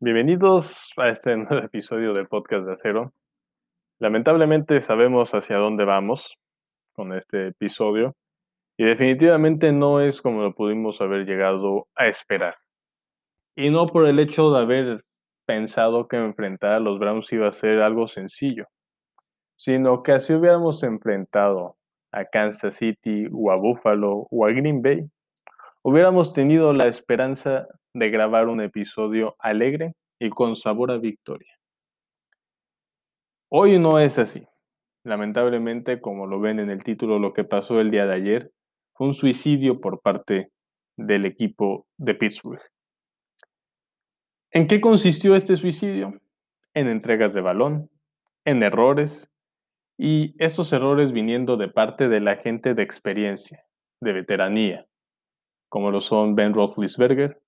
Bienvenidos a este nuevo episodio del podcast de Acero. Lamentablemente sabemos hacia dónde vamos con este episodio y definitivamente no es como lo pudimos haber llegado a esperar. Y no por el hecho de haber pensado que enfrentar a los Browns iba a ser algo sencillo, sino que así hubiéramos enfrentado a Kansas City o a Buffalo o a Green Bay, hubiéramos tenido la esperanza de grabar un episodio alegre y con sabor a victoria. Hoy no es así. Lamentablemente, como lo ven en el título, lo que pasó el día de ayer fue un suicidio por parte del equipo de Pittsburgh. ¿En qué consistió este suicidio? En entregas de balón, en errores, y esos errores viniendo de parte de la gente de experiencia, de veteranía, como lo son Ben Roethlisberger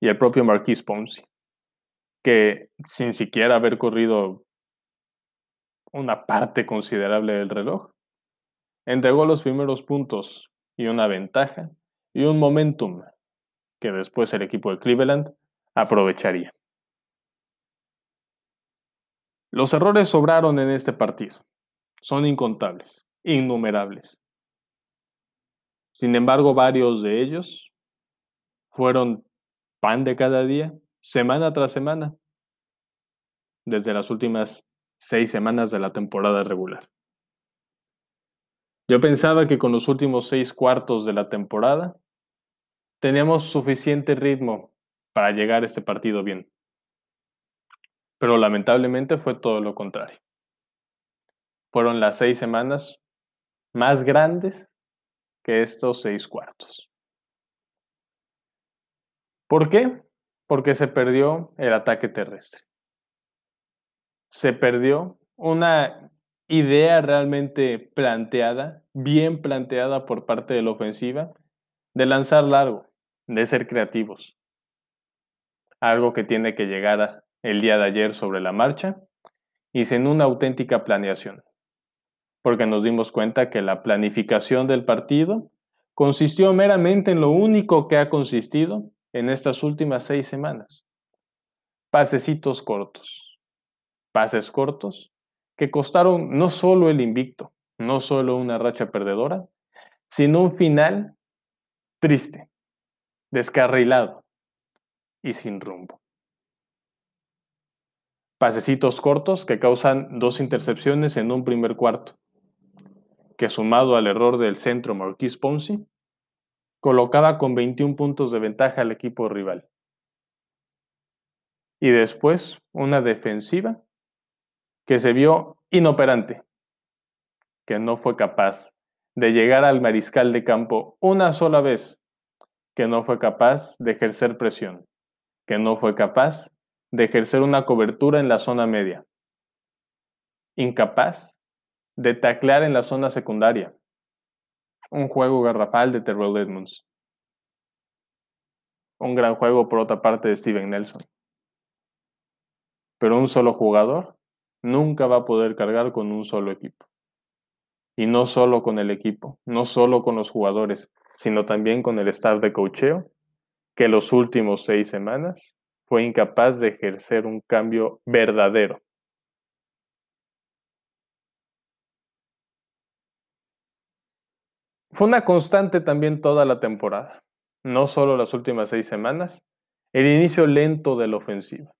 y el propio Marquis Ponzi, que sin siquiera haber corrido una parte considerable del reloj, entregó los primeros puntos y una ventaja y un momentum que después el equipo de Cleveland aprovecharía. Los errores sobraron en este partido. Son incontables, innumerables. Sin embargo, varios de ellos fueron pan de cada día, semana tras semana, desde las últimas seis semanas de la temporada regular. Yo pensaba que con los últimos seis cuartos de la temporada teníamos suficiente ritmo para llegar a este partido bien. Pero lamentablemente fue todo lo contrario. Fueron las seis semanas más grandes que estos seis cuartos. ¿Por qué? Porque se perdió el ataque terrestre. Se perdió una idea realmente planteada, bien planteada por parte de la ofensiva, de lanzar largo, de ser creativos. Algo que tiene que llegar el día de ayer sobre la marcha y sin una auténtica planeación porque nos dimos cuenta que la planificación del partido consistió meramente en lo único que ha consistido en estas últimas seis semanas. Pasecitos cortos. Pases cortos que costaron no solo el invicto, no solo una racha perdedora, sino un final triste, descarrilado y sin rumbo. Pasecitos cortos que causan dos intercepciones en un primer cuarto que sumado al error del centro Marquis Ponzi, colocaba con 21 puntos de ventaja al equipo rival. Y después una defensiva que se vio inoperante, que no fue capaz de llegar al mariscal de campo una sola vez, que no fue capaz de ejercer presión, que no fue capaz de ejercer una cobertura en la zona media, incapaz de taclear en la zona secundaria. Un juego garrafal de Terrell Edmonds. Un gran juego por otra parte de Steven Nelson. Pero un solo jugador nunca va a poder cargar con un solo equipo. Y no solo con el equipo, no solo con los jugadores, sino también con el staff de cocheo, que los últimos seis semanas fue incapaz de ejercer un cambio verdadero Fue una constante también toda la temporada, no solo las últimas seis semanas, el inicio lento de la ofensiva.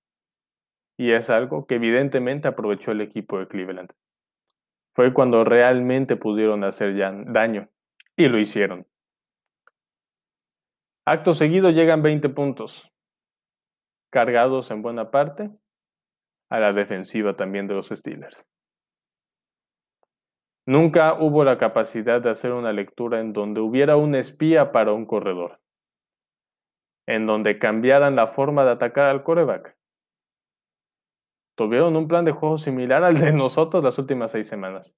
Y es algo que evidentemente aprovechó el equipo de Cleveland. Fue cuando realmente pudieron hacer daño, y lo hicieron. Acto seguido llegan 20 puntos, cargados en buena parte a la defensiva también de los Steelers. Nunca hubo la capacidad de hacer una lectura en donde hubiera un espía para un corredor, en donde cambiaran la forma de atacar al coreback. Tuvieron un plan de juego similar al de nosotros las últimas seis semanas.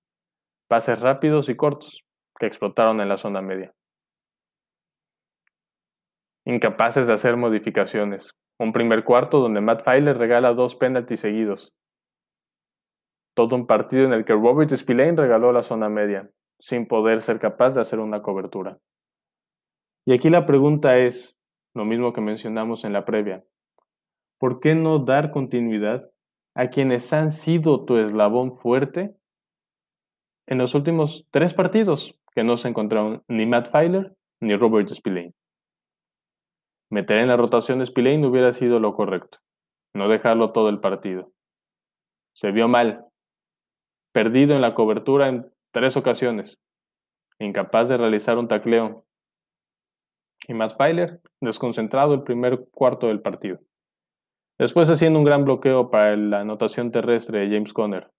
Pases rápidos y cortos, que explotaron en la zona media. Incapaces de hacer modificaciones. Un primer cuarto donde Matt Filer regala dos penaltis seguidos, todo un partido en el que Robert Spillane regaló la zona media, sin poder ser capaz de hacer una cobertura. Y aquí la pregunta es, lo mismo que mencionamos en la previa, ¿por qué no dar continuidad a quienes han sido tu eslabón fuerte en los últimos tres partidos que no se encontraron ni Matt Filer ni Robert Spillane? Meter en la rotación Spillane hubiera sido lo correcto, no dejarlo todo el partido. Se vio mal, perdido en la cobertura en tres ocasiones, incapaz de realizar un tacleo. Y Matt Filer, desconcentrado el primer cuarto del partido. Después haciendo un gran bloqueo para la anotación terrestre de James Conner.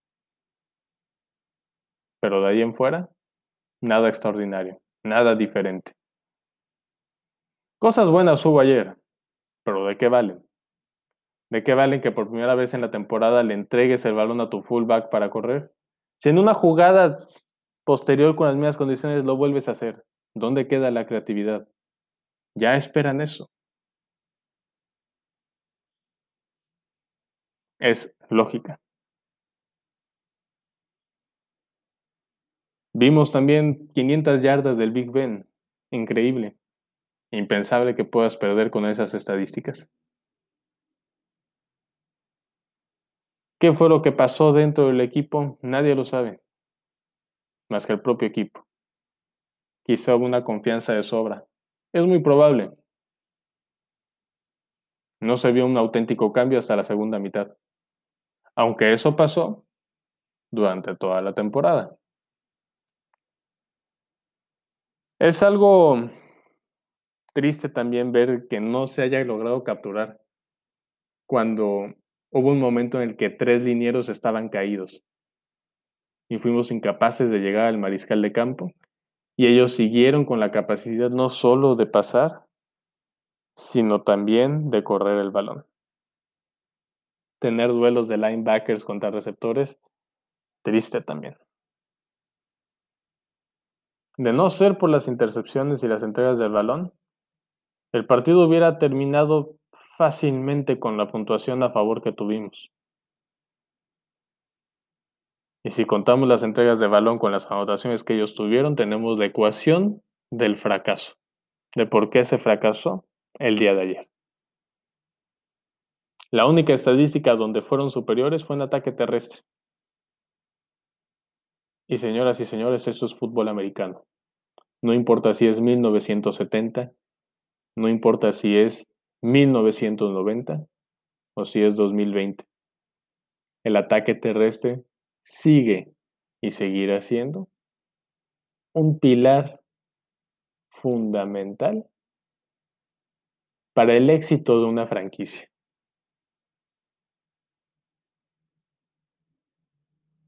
Pero de ahí en fuera, nada extraordinario, nada diferente. Cosas buenas hubo ayer, pero ¿de qué valen? ¿De qué valen que por primera vez en la temporada le entregues el balón a tu fullback para correr? Si en una jugada posterior con las mismas condiciones lo vuelves a hacer, ¿dónde queda la creatividad? Ya esperan eso. Es lógica. Vimos también 500 yardas del Big Ben. Increíble. Impensable que puedas perder con esas estadísticas. ¿Qué fue lo que pasó dentro del equipo? Nadie lo sabe, más que el propio equipo. Quizá hubo una confianza de sobra. Es muy probable. No se vio un auténtico cambio hasta la segunda mitad. Aunque eso pasó durante toda la temporada. Es algo triste también ver que no se haya logrado capturar cuando hubo un momento en el que tres linieros estaban caídos y fuimos incapaces de llegar al mariscal de campo y ellos siguieron con la capacidad no solo de pasar, sino también de correr el balón. Tener duelos de linebackers contra receptores, triste también. De no ser por las intercepciones y las entregas del balón, el partido hubiera terminado fácilmente con la puntuación a favor que tuvimos. Y si contamos las entregas de balón con las anotaciones que ellos tuvieron, tenemos la ecuación del fracaso, de por qué se fracasó el día de ayer. La única estadística donde fueron superiores fue en ataque terrestre. Y señoras y señores, esto es fútbol americano. No importa si es 1970, no importa si es 1990 o si es 2020. El ataque terrestre sigue y seguirá siendo un pilar fundamental para el éxito de una franquicia.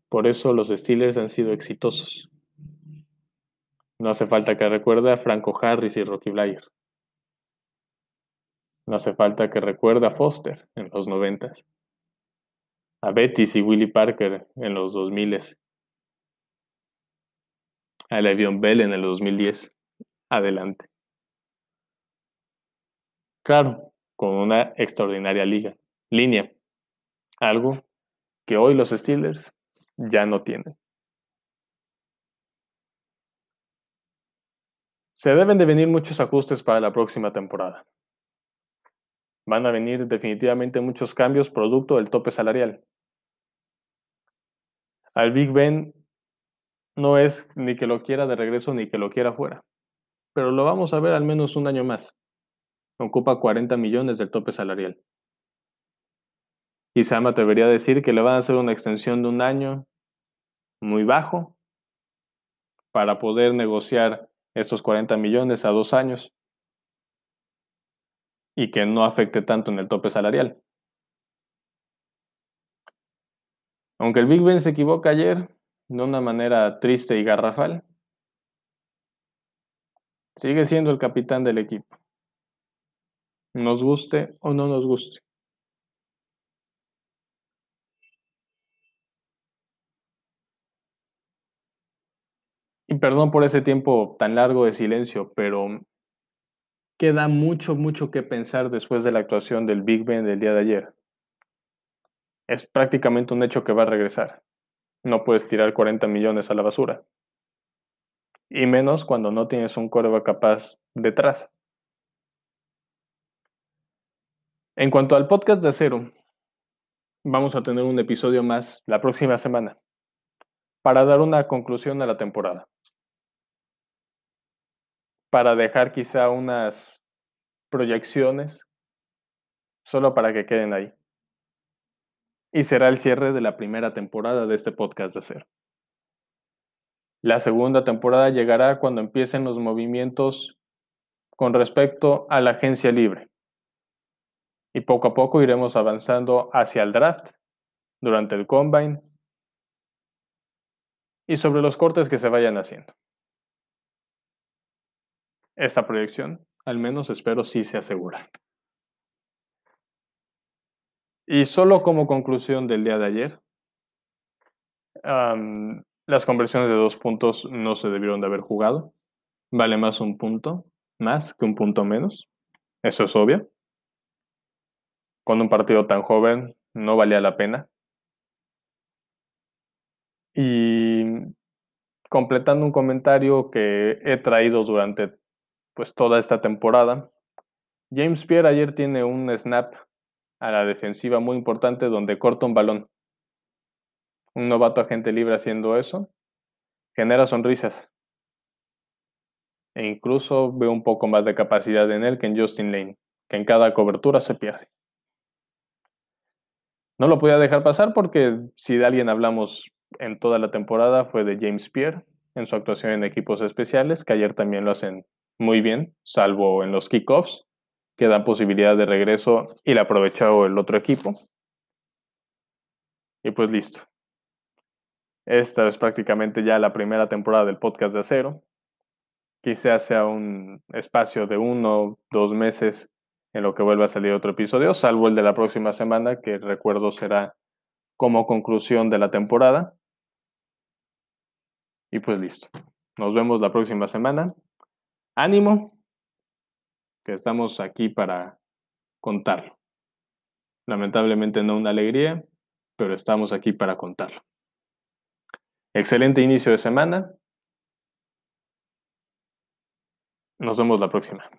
Por eso los Steelers han sido exitosos. No hace falta que recuerde a Franco Harris y Rocky Blair. No hace falta que recuerde a Foster en los noventas, a Betis y Willie Parker en los 2000, a Le'Veon Bell en el 2010. Adelante. Claro, con una extraordinaria liga, línea, algo que hoy los Steelers ya no tienen. Se deben de venir muchos ajustes para la próxima temporada van a venir definitivamente muchos cambios producto del tope salarial. Al Big Ben no es ni que lo quiera de regreso ni que lo quiera fuera, pero lo vamos a ver al menos un año más. Ocupa 40 millones del tope salarial. Quizá me atrevería decir que le van a hacer una extensión de un año muy bajo para poder negociar estos 40 millones a dos años y que no afecte tanto en el tope salarial. Aunque el Big Ben se equivoca ayer de una manera triste y garrafal, sigue siendo el capitán del equipo. Nos guste o no nos guste. Y perdón por ese tiempo tan largo de silencio, pero queda mucho, mucho que pensar después de la actuación del Big Ben del día de ayer. Es prácticamente un hecho que va a regresar. No puedes tirar 40 millones a la basura. Y menos cuando no tienes un coreback capaz detrás. En cuanto al podcast de acero, vamos a tener un episodio más la próxima semana para dar una conclusión a la temporada. Para dejar quizá unas proyecciones solo para que queden ahí. Y será el cierre de la primera temporada de este podcast de acero. La segunda temporada llegará cuando empiecen los movimientos con respecto a la agencia libre. Y poco a poco iremos avanzando hacia el draft, durante el combine y sobre los cortes que se vayan haciendo. Esta proyección, al menos espero, sí se asegura. Y solo como conclusión del día de ayer, las conversiones de dos puntos no se debieron de haber jugado. Vale más un punto más que un punto menos. Eso es obvio. Con un partido tan joven no valía la pena. Y completando un comentario que he traído durante pues toda esta temporada, James Pierre ayer tiene un snap a la defensiva muy importante donde corta un balón un novato agente libre haciendo eso, genera sonrisas. E incluso veo un poco más de capacidad en él que en Justin Lane, que en cada cobertura se pierde. No lo podía dejar pasar porque si de alguien hablamos en toda la temporada fue de James Pierre en su actuación en equipos especiales, que ayer también lo hacen muy bien, salvo en los kickoffs, que dan posibilidad de regreso y le aprovechado el otro equipo. Y pues listo. Esta es prácticamente ya la primera temporada del podcast de acero. Quizás sea un espacio de uno dos meses en lo que vuelva a salir otro episodio, salvo el de la próxima semana, que recuerdo será como conclusión de la temporada. Y pues listo. Nos vemos la próxima semana. Ánimo, que estamos aquí para contarlo. Lamentablemente no una alegría, pero estamos aquí para contarlo. Excelente inicio de semana. Nos vemos la próxima.